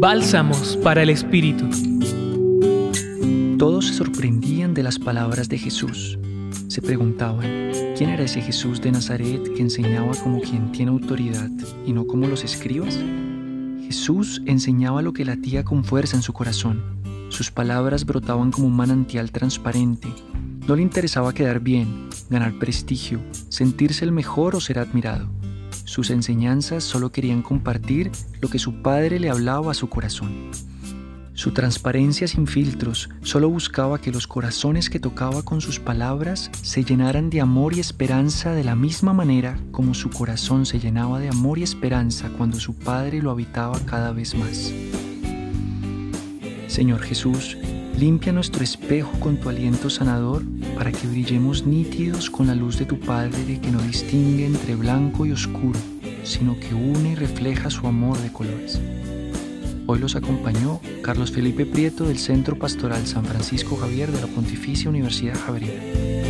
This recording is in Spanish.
Bálsamos para el Espíritu. Todos se sorprendían de las palabras de Jesús. Se preguntaban, ¿quién era ese Jesús de Nazaret que enseñaba como quien tiene autoridad y no como los escribas? Jesús enseñaba lo que latía con fuerza en su corazón. Sus palabras brotaban como un manantial transparente. No le interesaba quedar bien, ganar prestigio, sentirse el mejor o ser admirado. Sus enseñanzas solo querían compartir lo que su padre le hablaba a su corazón. Su transparencia sin filtros solo buscaba que los corazones que tocaba con sus palabras se llenaran de amor y esperanza de la misma manera como su corazón se llenaba de amor y esperanza cuando su Padre lo habitaba cada vez más. Señor Jesús, limpia nuestro espejo con tu aliento sanador para que brillemos nítidos con la luz de tu Padre que no distingue entre blanco y oscuro, sino que une y refleja su amor de colores. Hoy los acompañó Carlos Felipe Prieto del Centro Pastoral San Francisco Javier de la Pontificia Universidad Javeriana.